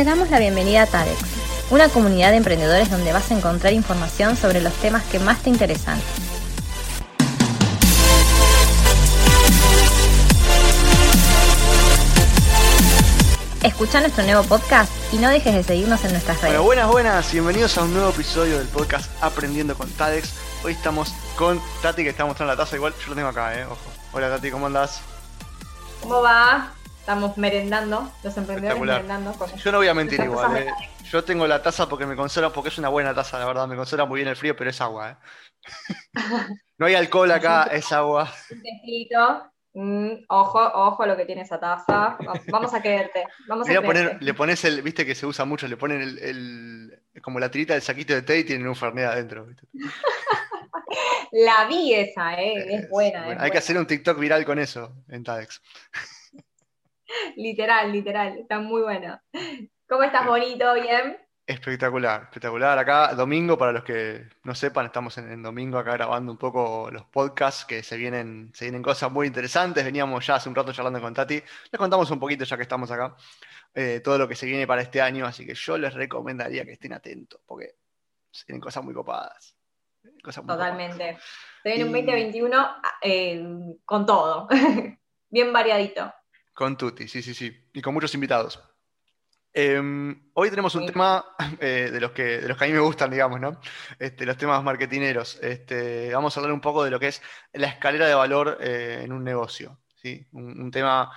Te damos la bienvenida a TADEX, una comunidad de emprendedores donde vas a encontrar información sobre los temas que más te interesan. Escucha nuestro nuevo podcast y no dejes de seguirnos en nuestras redes. Bueno, buenas, buenas, bienvenidos a un nuevo episodio del podcast Aprendiendo con TADEX. Hoy estamos con Tati que está mostrando la taza, igual yo lo tengo acá, eh, ojo. Hola Tati, ¿cómo andás? ¿Cómo va? Estamos merendando, los emprendedores merendando. Yo no voy a mentir igual, eh. Yo tengo la taza porque me conserva, porque es una buena taza, la verdad, me conserva muy bien el frío, pero es agua, eh. no hay alcohol acá, es agua. Un tecito, Mm, ojo, ojo a lo que tiene esa taza. Vamos a quererte. Vamos a poner, le pones el, viste que se usa mucho, le ponen el, como la tirita del saquito de té y tienen un fernet adentro. la vi esa, eh, es, buena. hay que hacer un TikTok viral con eso en TADEX. literal, literal, está muy bueno. ¿Cómo estás, bonito? ¿Bien? Espectacular, espectacular. Acá, domingo, para los que no sepan, estamos en, domingo acá grabando un poco los podcasts, que se vienen, se vienen cosas muy interesantes. Veníamos ya hace un rato charlando con Tati. Les contamos un poquito, ya que estamos acá, eh, todo lo que se viene para este año. Así que yo les recomendaría que estén atentos, porque se vienen cosas muy copadas. Totalmente. Se viene un 2021 eh, con todo. Bien variadito. Con Tuti, sí, sí, sí. Y con muchos invitados. Em, hoy tenemos un tema eh, de, los que, de los que a mí me gustan, digamos, ¿no? Este, los temas marketineros. Este, vamos a hablar un poco de lo que es la escalera de valor eh, en un negocio. ¿sí? Un, tema,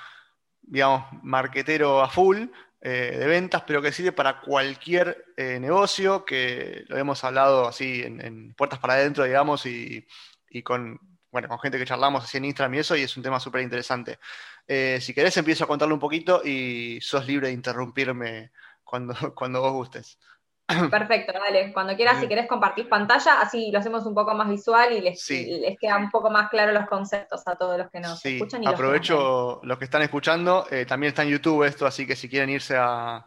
digamos, marketero a full, eh, de ventas, pero que sirve para cualquier negocio, que lo hemos hablado así en, puertas para adentro, digamos, y, y con, bueno, con gente que charlamos así en Instagram y eso, y es un tema súper interesante. Eh, si querés, empiezo a contarle un poquito y sos libre de interrumpirme cuando, cuando vos gustes. Perfecto, dale. Cuando quieras, si querés compartir pantalla, así lo hacemos un poco más visual y les, les queda un poco más claro los conceptos a todos los que nos escuchan. Y aprovecho los que, están escuchando, eh, también está en YouTube esto, así que si quieren irse a,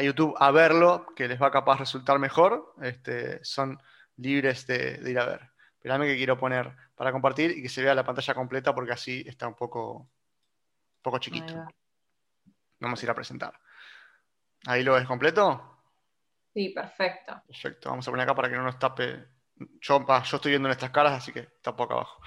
YouTube a verlo, que les va a capaz resultar mejor, este, son libres de, ir a ver. Espérame que quiero poner para compartir y que se vea la pantalla completa porque así está un poco poco chiquito. Vamos a ir a presentar. ¿Ahí lo ves completo? Sí, perfecto. Perfecto. Vamos a poner acá para que no nos tape. Yo, yo estoy viendo nuestras caras, así que tapo acá abajo.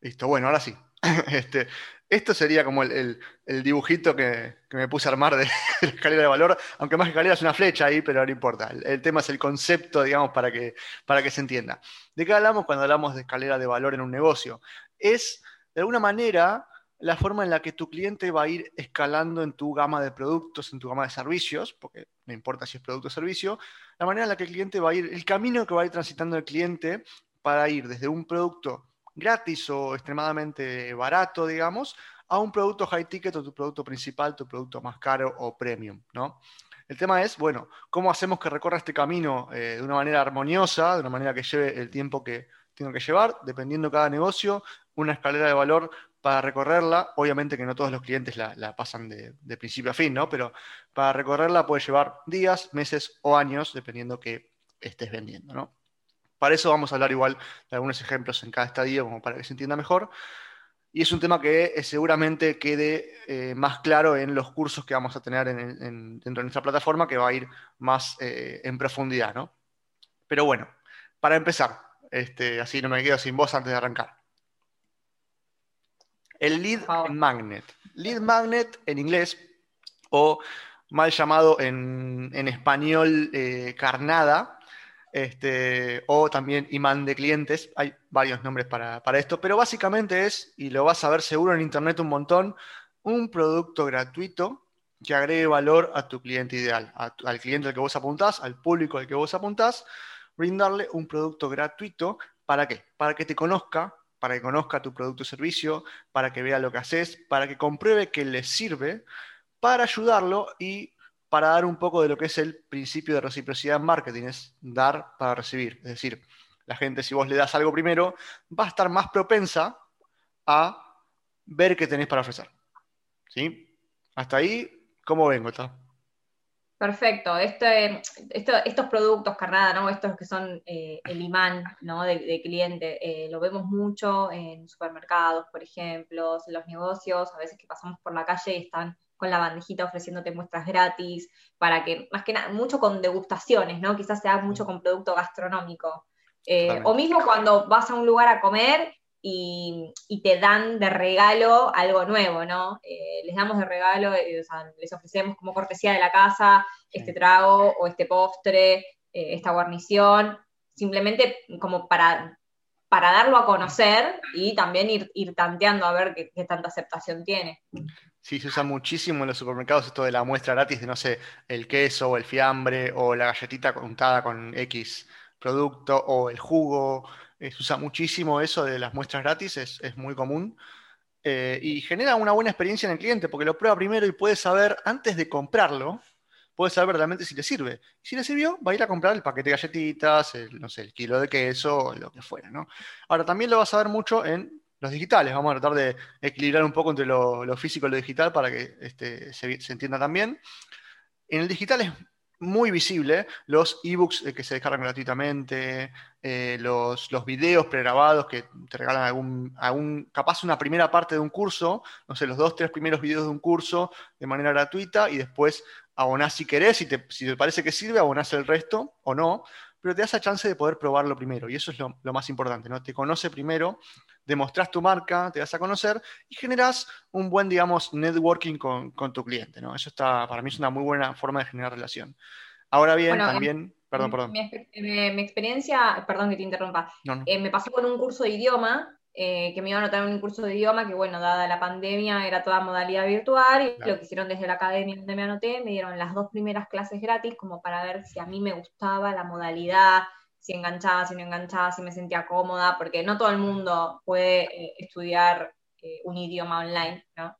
Listo, bueno, ahora sí. Este, esto sería como el, dibujito que, me puse a armar de, la escalera de valor, aunque más que escalera es una flecha ahí, pero no importa. El, tema es el concepto, digamos, para que, para que se entienda. ¿De qué hablamos cuando hablamos de escalera de valor en un negocio? Es, de alguna manera, la forma en la que tu cliente va a ir escalando en tu gama de productos, en tu gama de servicios, porque no importa si es producto o servicio, la manera en la que el cliente va a ir, el camino que va a ir transitando el cliente para ir desde un producto gratis o extremadamente barato, digamos, a un producto high ticket o tu producto principal, tu producto más caro o premium, ¿no? El tema es, bueno, ¿cómo hacemos que recorra este camino eh, de una manera armoniosa, de una manera que lleve el tiempo que tengo que llevar, dependiendo cada negocio, una escalera de valor para recorrerla, obviamente que no todos los clientes la, pasan de, principio a fin, ¿no? Pero para recorrerla puede llevar días, meses o años, dependiendo que estés vendiendo, ¿no? Para eso vamos a hablar igual de algunos ejemplos en cada estadio, como para que se entienda mejor. Y es un tema que eh, seguramente quede eh, más claro en los cursos que vamos a tener dentro de nuestra plataforma, que va a ir más eh, en profundidad, ¿no? Pero bueno, para empezar, este, así no me quedo sin voz antes de arrancar. El lead magnet. Lead magnet en inglés, o mal llamado en, español eh, carnada, este, o también imán de clientes. Hay varios nombres para, esto, pero básicamente es, y lo vas a ver seguro en internet un montón, un producto gratuito que agregue valor a tu cliente ideal, al cliente al que vos apuntás, al público al que vos apuntás, brindarle un producto gratuito. ¿Para qué? Para que te conozca, para que conozca tu producto o servicio, para que vea lo que haces, para que compruebe que le sirve, para ayudarlo y para dar un poco de lo que es el principio de reciprocidad en marketing, es dar para recibir. Es decir, la gente si vos le das algo primero, va a estar más propensa a ver qué tenés para ofrecer. ¿Sí? Hasta ahí, ¿cómo vengo? ¿está? Perfecto. Este, estos productos, carnada, ¿no? Estos que son eh, el imán ¿no? de, cliente, eh, lo vemos mucho en supermercados, por ejemplo, en los negocios, a veces que pasamos por la calle y están con la bandejita ofreciéndote muestras gratis, para que, más que nada, mucho con degustaciones, ¿no? Quizás se haga mucho con producto gastronómico. Eh, o mismo cuando vas a un lugar a comer y, te dan de regalo algo nuevo, ¿no? Eh, les damos de regalo, o sea, les ofrecemos como cortesía de la casa este trago o este postre, esta guarnición, simplemente como para para darlo a conocer y también ir, ir tanteando a ver qué, tanta aceptación tiene. Sí, se usa muchísimo en los supermercados esto de la muestra gratis de, no sé, el queso o el fiambre o la galletita untada con X producto o el jugo. Eh, se usa muchísimo eso de las muestras gratis, es, muy común. Eh, y genera una buena experiencia en el cliente porque lo prueba primero y puede saber antes de comprarlo puede saber realmente si le sirve. Si le sirvió, va a ir a comprar el paquete de galletitas, el, no sé, el kilo de queso, lo que fuera, ¿no? Ahora, también lo vas a ver mucho en los digitales. Vamos a tratar de equilibrar un poco entre lo, físico y lo digital para que este, se, entienda también. En el digital es muy visible los ebooks que se descargan gratuitamente, eh, los, los, videos pregrabados que te regalan algún, algún, capaz una primera parte de un curso, no sé, los dos, tres primeros videos de un curso de manera gratuita y después abonás si querés, si te, si te parece que sirve, abonás el resto o no, pero te das la chance de poder probarlo primero, y eso es lo, más importante, ¿no? Te conoce primero, demostrás tu marca, te das a conocer y generás un buen, digamos, networking con, tu cliente, ¿no? Eso está, para mí es una muy buena forma de generar relación. Ahora bien, también... Perdón, perdón. Mi, experiencia, perdón que te interrumpa, eh, me pasó con un curso de idioma eh, que me iba a anotar en un curso de idioma que, bueno, dada la pandemia era toda modalidad virtual y lo que hicieron desde la academia donde me anoté, me dieron las dos primeras clases gratis como para ver si a mí me gustaba la modalidad, si enganchaba, si no enganchaba, si me sentía cómoda, porque no todo el mundo puede eh, estudiar eh, un idioma online, ¿no?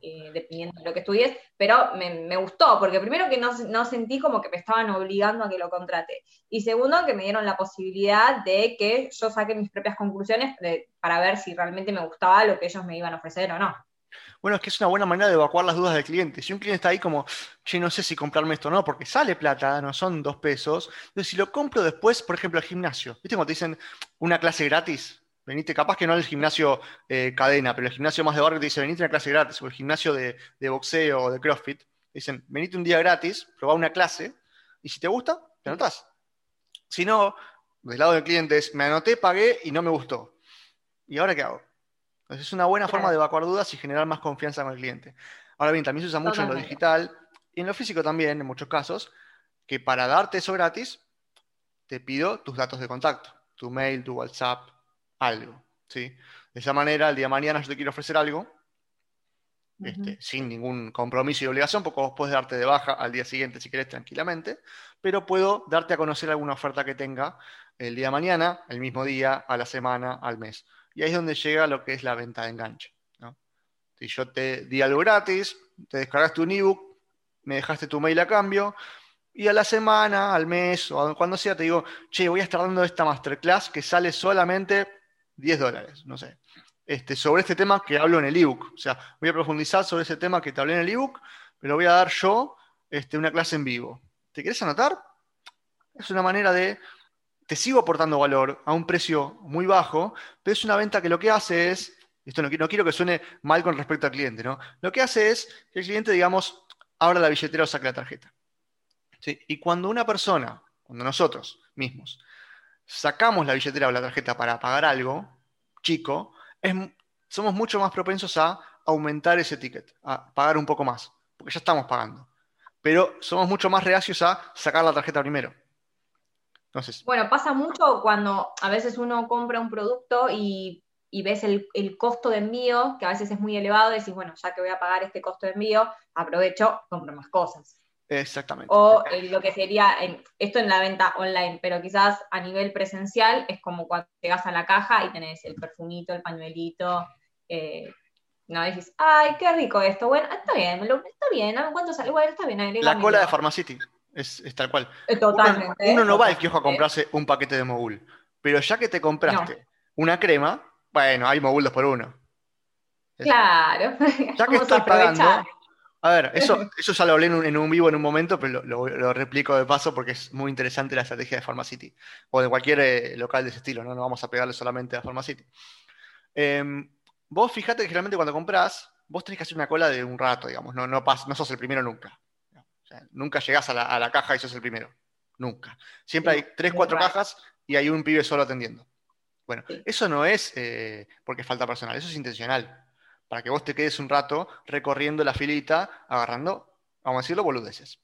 Eh, dependiendo de lo que estudies, pero me, gustó, porque primero que no, sentí como que me estaban obligando a que lo contrate, y segundo que me dieron la posibilidad de que yo saque mis propias conclusiones para ver si realmente me gustaba lo que ellos me iban a ofrecer o no. Bueno, es que es una buena manera de evacuar las dudas del cliente. Si un cliente está ahí como, che, no sé si comprarme esto o no, porque sale plata, no son dos pesos. Entonces, si lo compro después, por ejemplo, al gimnasio, ¿viste cuando te dicen una clase gratis? Venite, capaz que no el gimnasio eh, cadena, pero el gimnasio más de barrio te dice, venite a una clase gratis, o el gimnasio de, boxeo o de CrossFit, dicen, venite un día gratis, probá una clase, y si te gusta, te anotás. Si no, del lado del cliente es, me anoté, pagué y no me gustó. ¿Y ahora qué hago? Entonces es una buena forma de evacuar dudas y generar más confianza con el cliente. Ahora bien, también se usa mucho en lo digital y en lo físico también, en muchos casos, que para darte eso gratis, te pido tus datos de contacto, tu mail, tu WhatsApp, algo. ¿sí? De esa manera, el día de mañana yo te quiero ofrecer algo, este, sin ningún compromiso y obligación, porque vos puedes darte de baja al día siguiente si querés tranquilamente, pero puedo darte a conocer alguna oferta que tenga el día de mañana, el mismo día, a la semana, al mes. Y ahí es donde llega lo que es la venta de enganche. Si yo te di algo gratis, te descargaste un ebook, me dejaste tu mail a cambio, y a la semana, al mes o cuando sea, te digo, che, voy a estar dando esta masterclass que sale solamente 10 dólares, no sé, este, sobre este tema que hablo en el ebook. O sea, voy a profundizar sobre ese tema que te hablé en el ebook, pero voy a dar yo este, una clase en vivo. ¿Te querés anotar? Es una manera de, te sigo aportando valor a un precio muy bajo, pero es una venta que lo que hace es, esto no, quiero que suene mal con respecto al cliente, ¿no? Lo que hace es que el cliente, digamos, abra la billetera o saque la tarjeta. Y cuando una persona, cuando nosotros mismos, sacamos la billetera o la tarjeta para pagar algo chico, somos mucho más propensos a aumentar ese ticket, a pagar un poco más, porque ya estamos pagando. Pero somos mucho más reacios a sacar la tarjeta primero. Entonces, bueno, pasa mucho cuando a veces uno compra un producto y, ves el, el, costo de envío, que a veces es muy elevado, y decís, bueno, ya que voy a pagar este costo de envío, aprovecho, compro más cosas. Exactamente. O eh, lo que sería, esto en la venta online, pero quizás a nivel presencial es como cuando llegas a la caja y tenés el perfumito, el pañuelito, eh, no dices, ay, qué rico esto, bueno, está bien, está bien, ¿cuánto sale? Bueno, está bien. La cola de Pharmacity, es, es tal cual. Eh, totalmente. Uno, no va al kiosco a comprarse un paquete de mogul, pero ya que te compraste una crema, bueno, hay mogul dos por uno. Claro. Ya que estoy pagando, a ver, eso, eso ya lo hablé en un, vivo en un momento, pero lo, replico de paso porque es muy interesante la estrategia de Pharmacity o de cualquier eh, local de ese estilo, ¿no? No vamos a pegarle solamente a Pharmacity. Eh, vos fíjate que generalmente cuando compras, vos tenés que hacer una cola de un rato, digamos, no, no, no sos el primero nunca. nunca llegás a la, caja y sos el primero. Nunca. Siempre hay tres, cuatro cajas y hay un pibe solo atendiendo. Bueno, eso no es eh, porque falta personal, eso es intencional. Para que vos te quedes un rato recorriendo la filita, agarrando, vamos a decirlo, boludeces.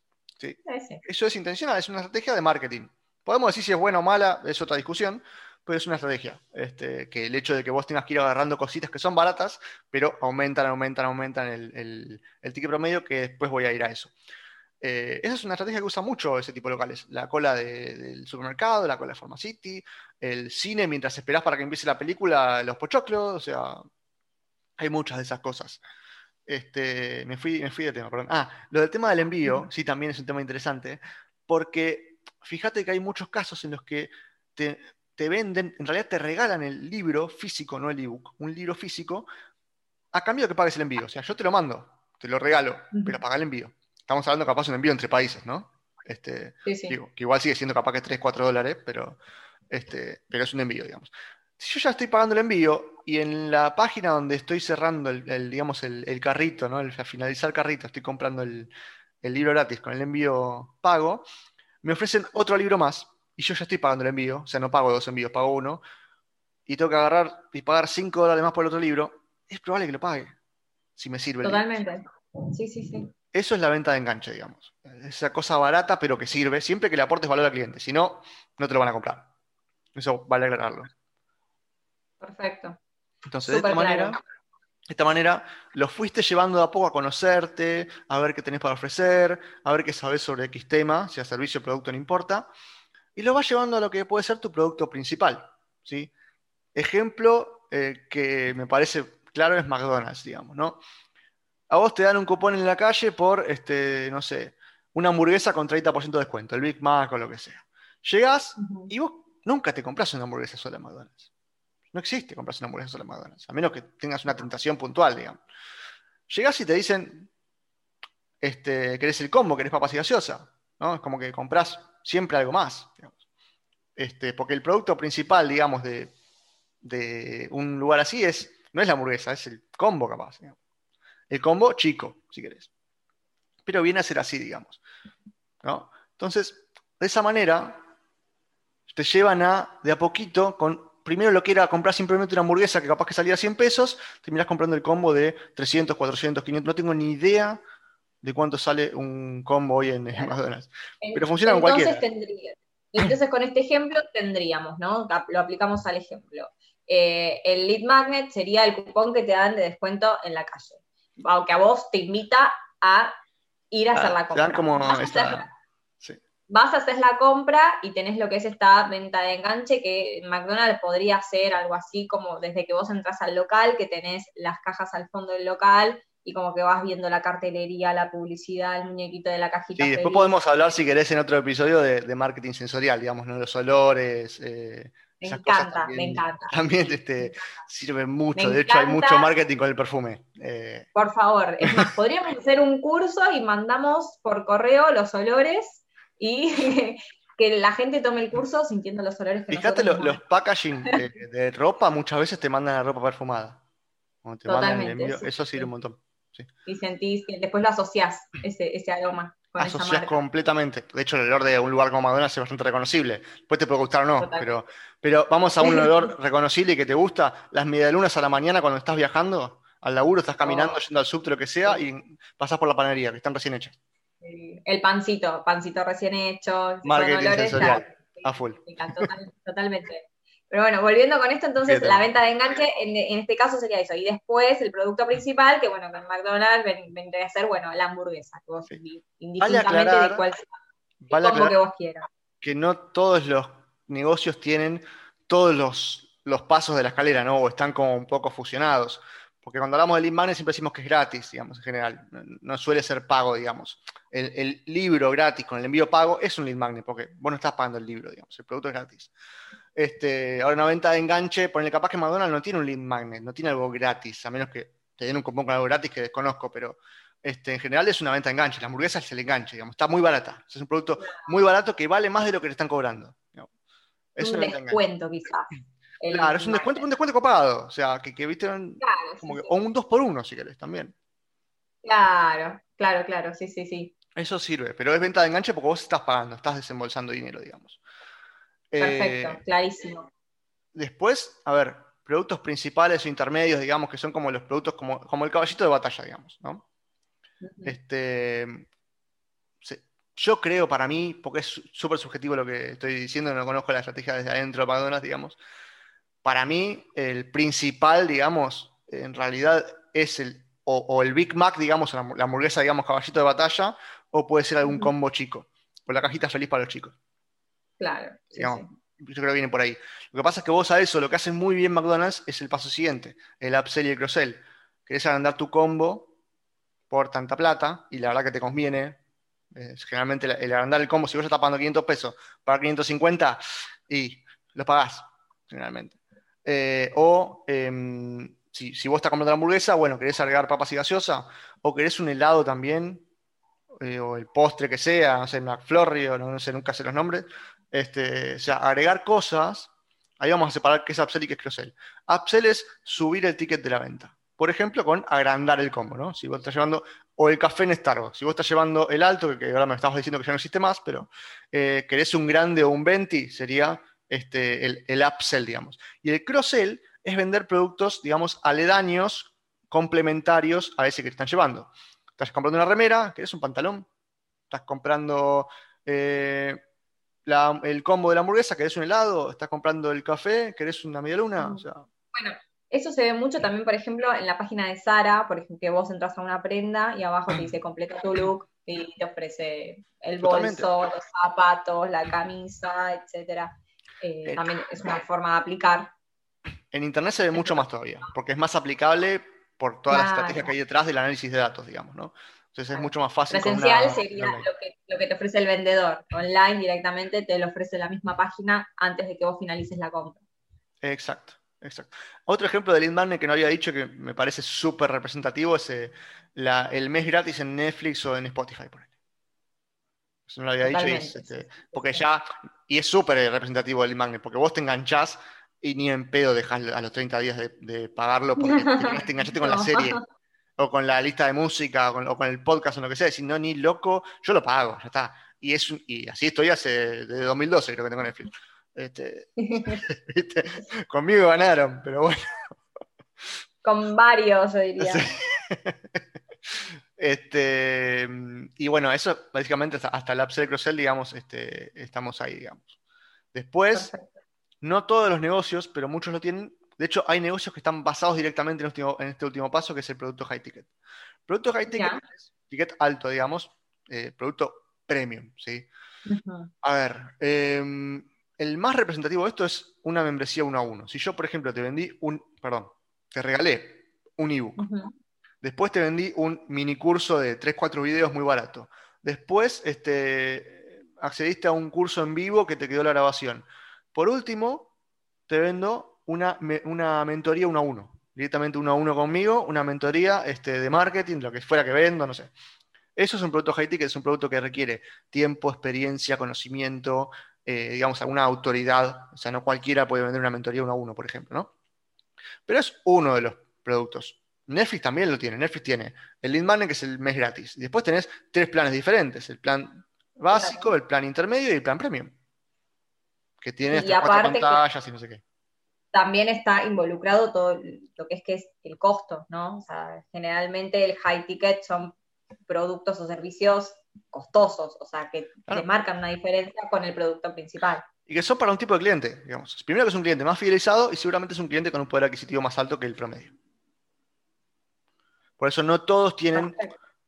Eso es intencional, es una estrategia de marketing. Podemos decir si es buena o mala, es otra discusión, pero es una estrategia. Este, que el hecho de que vos tengas que ir agarrando cositas que son baratas, pero aumentan, aumentan, aumentan el, el, ticket promedio, que después voy a ir a eso. Eh, esa es una estrategia que usa mucho ese tipo de locales. La cola del supermercado, la cola de Pharmacity, el cine mientras esperás para que empiece la película, los pochoclos, o sea, hay muchas de esas cosas. Este, me, fui, me fui de tema, perdón. Ah, lo del tema del envío, sí, también es un tema interesante, porque fíjate que hay muchos casos en los que te, venden, en realidad te regalan el libro físico, no el ebook, un libro físico, a cambio de que pagues el envío. O sea, yo te lo mando, te lo regalo, pero paga el envío. Estamos hablando capaz de un envío entre países, ¿no? Este, Digo, que igual sigue siendo capaz que 3, 4 dólares, pero, este, pero es un envío, digamos. Si yo ya estoy pagando el envío y en la página donde estoy cerrando el, digamos, el, carrito, ¿no? El, finalizar el carrito, estoy comprando el, libro gratis con el envío pago, me ofrecen otro libro más y yo ya estoy pagando el envío, o sea, no pago dos envíos, pago uno, y tengo que agarrar y pagar 5 dólares más por el otro libro, es probable que lo pague, si me sirve. Totalmente. Sí, sí, sí. Eso es la venta de enganche, digamos. Esa cosa barata, pero que sirve, siempre que le aportes valor al cliente. Si no, no te lo van a comprar. Eso vale aclararlo. Perfecto. Entonces, de esta manera, de esta manera, los fuiste llevando de a poco a conocerte, a ver qué tenés para ofrecer, a ver qué sabes sobre X tema, sea servicio o producto, no importa, y lo vas llevando a lo que puede ser tu producto principal. ¿sí? Ejemplo eh, que me parece claro es McDonald's, digamos, ¿no? A vos te dan un cupón en la calle por, este, no sé, una hamburguesa con 30% de descuento, el Big Mac o lo que sea. Llegás y vos nunca te compras una hamburguesa sola en McDonald's. No existe comprarse una hamburguesa sola en McDonald's, a menos que tengas una tentación puntual, digamos. Llegás y te dicen, este, querés el combo, querés papas y gaseosa, ¿no? Es como que compras siempre algo más, Este, porque el producto principal, digamos, de, un lugar así es, no es la hamburguesa, es el combo capaz. El combo chico, si querés. Pero viene a ser así, digamos. ¿no? Entonces, de esa manera, te llevan a, de a poquito, con primero lo que era comprar simplemente una hamburguesa que capaz que salía a 100 pesos, terminás comprando el combo de 300, 400, 500. No tengo ni idea de cuánto sale un combo hoy en, McDonald's. Pero funciona con cualquiera. entonces, con este ejemplo tendríamos, ¿no? Lo aplicamos al ejemplo. Eh, el lead magnet sería el cupón que te dan de descuento en la calle. Aunque a vos te invita a ir a hacer la compra. como vas a hacer la compra y tenés lo que es esta venta de enganche, que McDonald's podría ser algo así como desde que vos entras al local, que tenés las cajas al fondo del local y como que vas viendo la cartelería, la publicidad, el muñequito de la cajita. Sí, después podemos hablar, si querés, en otro episodio de, marketing sensorial, digamos, ¿no? los olores. Eh, me encanta, me encanta. También este, sirven mucho, de hecho hay mucho marketing con el perfume. Eh. Por favor, es más, podríamos hacer un curso y mandamos por correo los olores y que la gente tome el curso sintiendo los olores que Fíjate, los, los packaging de, ropa muchas veces te mandan la ropa perfumada. Totalmente, eso sirve un montón. Y sentís después lo asociás, ese, ese aroma. Con asociás completamente. De hecho, el olor de un lugar como Madonna es bastante reconocible. Después te puede gustar o no, pero, pero vamos a un olor reconocible y que te gusta. Las medialunas a la mañana cuando estás viajando al laburo, estás caminando, oh. yendo al subte, lo que sea, y pasas por la panadería, que están recién hechas el pancito, pancito recién hecho. Marketing sensorial, a full. totalmente. Pero bueno, volviendo con esto, entonces la venta de enganche en, este caso sería eso. Y después el producto principal, que bueno, con McDonald's vendría a ser, bueno, la hamburguesa, que vos indistintamente de cuál que vos quieras. Que no todos los negocios tienen todos los, los pasos de la escalera, ¿no? O están como un poco fusionados. Porque cuando hablamos de lead magnet siempre decimos que es gratis, digamos, en general. No suele ser pago, digamos. El, libro gratis con el envío pago es un lead magnet, porque vos no estás pagando el libro, digamos. El producto es gratis. Este, ahora, una venta de enganche, ponle capaz que McDonald's no tiene un lead magnet, no tiene algo gratis, a menos que te den un cupón con algo gratis que desconozco, pero este, en general es una venta de enganche. La hamburguesa es el enganche, digamos. Está muy barata. Es un producto muy barato que vale más de lo que le están cobrando. Es un descuento, quizás. claro, es un descuento, un descuento copado. O sea, que, que viste, como que, o un 2 por 1 si querés también. Claro, claro, claro, sí, sí, sí. Eso sirve, pero es venta de enganche porque vos estás pagando, estás desembolsando dinero, digamos. Perfecto, eh, clarísimo. Después, a ver, productos principales o intermedios, digamos, que son como los productos como, como el caballito de batalla, digamos, ¿no? Este, yo creo para mí, porque es súper subjetivo lo que estoy diciendo, no conozco la estrategia desde adentro de McDonald's, digamos, para mí el principal, digamos, en realidad es el, o, el Big Mac, digamos, la, hamburguesa, digamos, caballito de batalla, o puede ser algún combo chico, o la cajita feliz para los chicos. Claro. Yo creo que viene por ahí. Lo que pasa es que vos a eso, lo que hace muy bien McDonald's es el paso siguiente, el upsell y el cross-sell. Querés agrandar tu combo por tanta plata, y la verdad que te conviene. generalmente el, agrandar el combo, si vos estás pagando 500 pesos, para 550, y lo pagás, generalmente. Eh, o em, si, vos estás comprando la hamburguesa, bueno, querés agregar papas y gaseosa, o querés un helado también, eh, o el postre que sea, no sé, McFlurry, o no, sé, nunca sé los nombres. Este, o sea, agregar cosas, ahí vamos a separar qué es upsell y qué es cross-sell. Upsell es subir el ticket de la venta. Por ejemplo, con agrandar el combo, ¿no? Si vos estás llevando, o el café en Starbucks, si vos estás llevando el alto, que, ahora me estabas diciendo que ya no existe más, pero eh, querés un grande o un 20, sería este, el, el upsell, digamos. Y el cross-sell es vender productos, digamos, aledaños, complementarios a ese que te están llevando. Estás comprando una remera, ¿querés un pantalón? Estás comprando eh, el combo de la hamburguesa, ¿querés un helado? ¿Estás comprando el café? ¿Querés una media luna? Bueno, eso se ve mucho también, por ejemplo, en la página de Sara, por ejemplo, que vos entras a una prenda y abajo te dice completa tu look y te ofrece el bolso, los zapatos, la camisa, etcétera. Eh, eh, también es una forma de aplicar. En Internet se ve mucho más todavía, porque es más aplicable por todas las estrategias que hay detrás del análisis de datos, digamos, ¿no? Entonces es mucho más fácil. Lo esencial sería lo que, te ofrece el vendedor. Online directamente te lo ofrece la misma página antes de que vos finalices la compra. Exacto, exacto. Otro ejemplo de lead magnet que no había dicho que me parece súper representativo es eh, el mes gratis en Netflix o en Spotify, por Eso no lo había dicho, este, porque ya, y es súper representativo del lead magnet, porque vos te enganchás y ni en pedo dejas a los 30 días de, pagarlo porque te, enganchaste con la serie o con la lista de música o con, el podcast o lo que sea. Si no, ni loco, yo lo pago, ya está. Y, es, y así estoy hace desde 2012, creo que tengo Netflix. Este, Conmigo ganaron, pero bueno. Con varios, yo diría. Este, y bueno, eso básicamente hasta, el upsell cross digamos, este, estamos ahí, digamos. Después, no todos los negocios, pero muchos lo tienen. De hecho, hay negocios que están basados directamente en, este último paso, que es el producto high ticket. Producto high ticket es ticket alto, digamos, eh, producto premium, ¿sí? A ver, em, el más representativo de esto es una membresía uno a uno. Si yo, por ejemplo, te vendí un, perdón, te regalé un ebook. Después te vendí un mini curso de 3-4 videos muy barato. Después este, accediste a un curso en vivo que te quedó la grabación. Por último, te vendo una, una mentoría uno a uno. Directamente uno a uno conmigo, una mentoría este, de marketing, lo que fuera que vendo, no sé. Eso es un producto high ticket, es un producto que requiere tiempo, experiencia, conocimiento, eh, digamos, alguna autoridad. O sea, no cualquiera puede vender una mentoría uno a uno, por ejemplo, ¿no? Pero es uno de los productos. Netflix también lo tiene. Netflix tiene el lead magnet, que es el mes gratis. Y después tenés tres planes diferentes: el plan básico, el plan intermedio y el plan premium que tiene y pantallas y no sé qué. También está involucrado todo lo que es que es el costo, ¿no? O sea, generalmente el high ticket son productos o servicios costosos, o sea, que, marcan una diferencia con el producto principal. Y que son para un tipo de cliente, digamos. Primero que es un cliente más fidelizado y seguramente es un cliente con un poder adquisitivo más alto que el promedio. Por eso no todos tienen,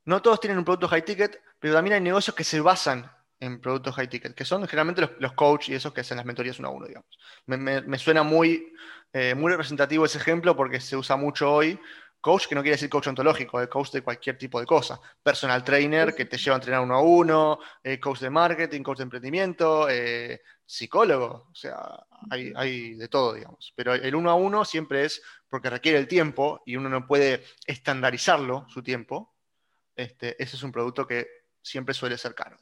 no todos tienen un producto high ticket, pero también hay negocios que se basan en productos high ticket, que son generalmente los, los coach y esos que hacen las mentorías uno a uno, digamos. Me, suena muy, eh, muy representativo ese ejemplo porque se usa mucho hoy. Coach, que no quiere decir coach ontológico, es coach de cualquier tipo de cosa. Personal trainer, que te lleva a entrenar uno a uno, eh, coach de marketing, coach de emprendimiento, eh, psicólogo, o sea, hay, hay, de todo, digamos. Pero el uno a uno siempre es porque requiere el tiempo y uno no puede estandarizarlo, su tiempo. Este, ese es un producto que siempre suele ser caro.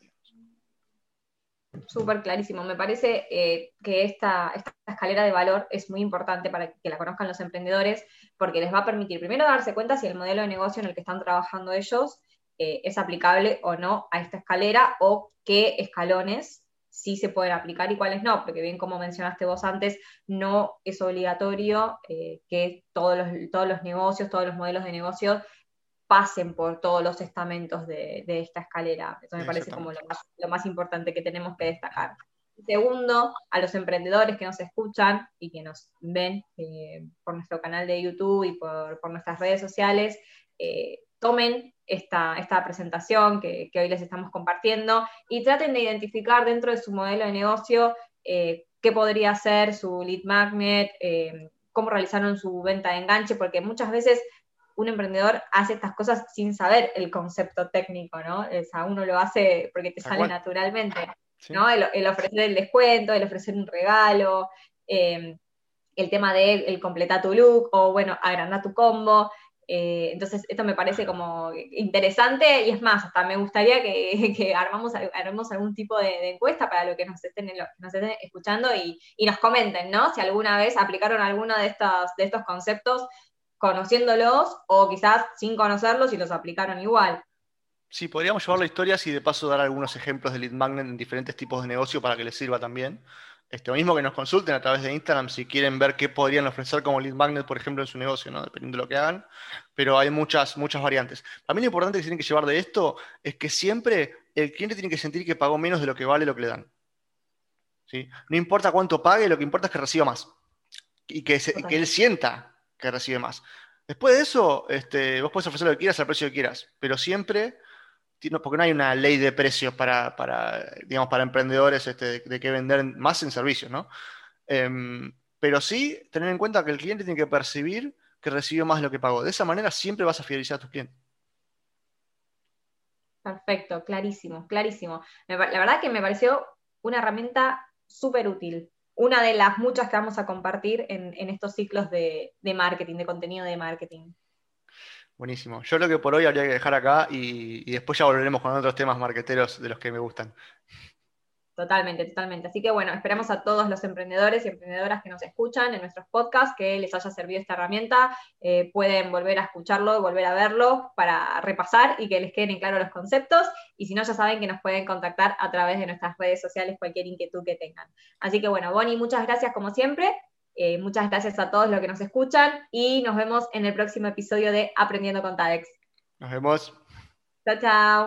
Súper clarísimo. Me parece eh, que esta, esta, escalera de valor es muy importante para que la conozcan los emprendedores, porque les va a permitir primero darse cuenta si el modelo de negocio en el que están trabajando ellos eh, es aplicable o no a esta escalera o qué escalones sí se pueden aplicar y cuáles no, porque bien como mencionaste vos antes, no es obligatorio eh, que todos los, todos los negocios, todos los modelos de negocio pasen por todos los estamentos de, esta escalera. Eso me parece como lo más, importante que tenemos que destacar. Segundo, a los emprendedores que nos escuchan y que nos ven eh, por nuestro canal de YouTube y por, nuestras redes sociales, eh, tomen esta, esta presentación que, hoy les estamos compartiendo y traten de identificar dentro de su modelo de negocio eh, qué podría ser su lead magnet, cómo realizaron su venta de enganche, porque muchas veces un emprendedor hace estas cosas sin saber el concepto técnico, ¿no? O sea, uno lo hace porque te sale naturalmente, ¿no? El, ofrecer el descuento, el ofrecer un regalo, em, el tema de el completar tu look o, bueno, agrandar tu combo. Eh, entonces, esto me parece como interesante y es más, hasta me gustaría que, armamos, armemos algún tipo de, encuesta para los que nos estén, nos estén escuchando y, y, nos comenten, ¿no? Si alguna vez aplicaron alguno de estos, de estos conceptos conociéndolos o quizás sin conocerlos y los aplicaron igual. Sí, podríamos llevarlo a historias y de paso dar algunos ejemplos de lead magnet en diferentes tipos de negocio para que les sirva también. Este, mismo que nos consulten a través de Instagram si quieren ver qué podrían ofrecer como lead magnet, por ejemplo, en su negocio, ¿no? dependiendo de lo que hagan. Pero hay muchas, muchas variantes. Mí lo importante que tienen que llevar de esto es que siempre el cliente tiene que sentir que pagó menos de lo que vale lo que le dan. ¿Sí? No importa cuánto pague, lo que importa es que reciba más. Y que, que él sienta que recibe más. Después de eso, este, vos puedes ofrecer lo que quieras al precio que quieras, pero siempre, porque no hay una ley de precios para, digamos, para emprendedores este, de, que vender más en servicios, ¿no? Em, pero sí tener en cuenta que el cliente tiene que percibir que recibió más de lo que pagó. De esa manera siempre vas a fidelizar a tus clientes. Perfecto, clarísimo, clarísimo. La verdad que me pareció una herramienta súper útil una de las muchas que vamos a compartir en, estos ciclos de, marketing, de contenido de marketing. Buenísimo. Yo creo que por hoy habría que dejar acá y, y después ya volveremos con otros temas marqueteros de los que me gustan. Totalmente, totalmente. Así que bueno, esperamos a todos los emprendedores y emprendedoras que nos escuchan en nuestros podcasts que les haya servido esta herramienta. Eh, pueden volver a escucharlo, volver a verlo para repasar y que les queden en claro los conceptos. Y si no, ya saben que nos pueden contactar a través de nuestras redes sociales cualquier inquietud que tengan. Así que bueno, Bonnie, muchas gracias como siempre. Eh, muchas gracias a todos los que nos escuchan y nos vemos en el próximo episodio de Aprendiendo con TADEX. Nos vemos. Chao, chao.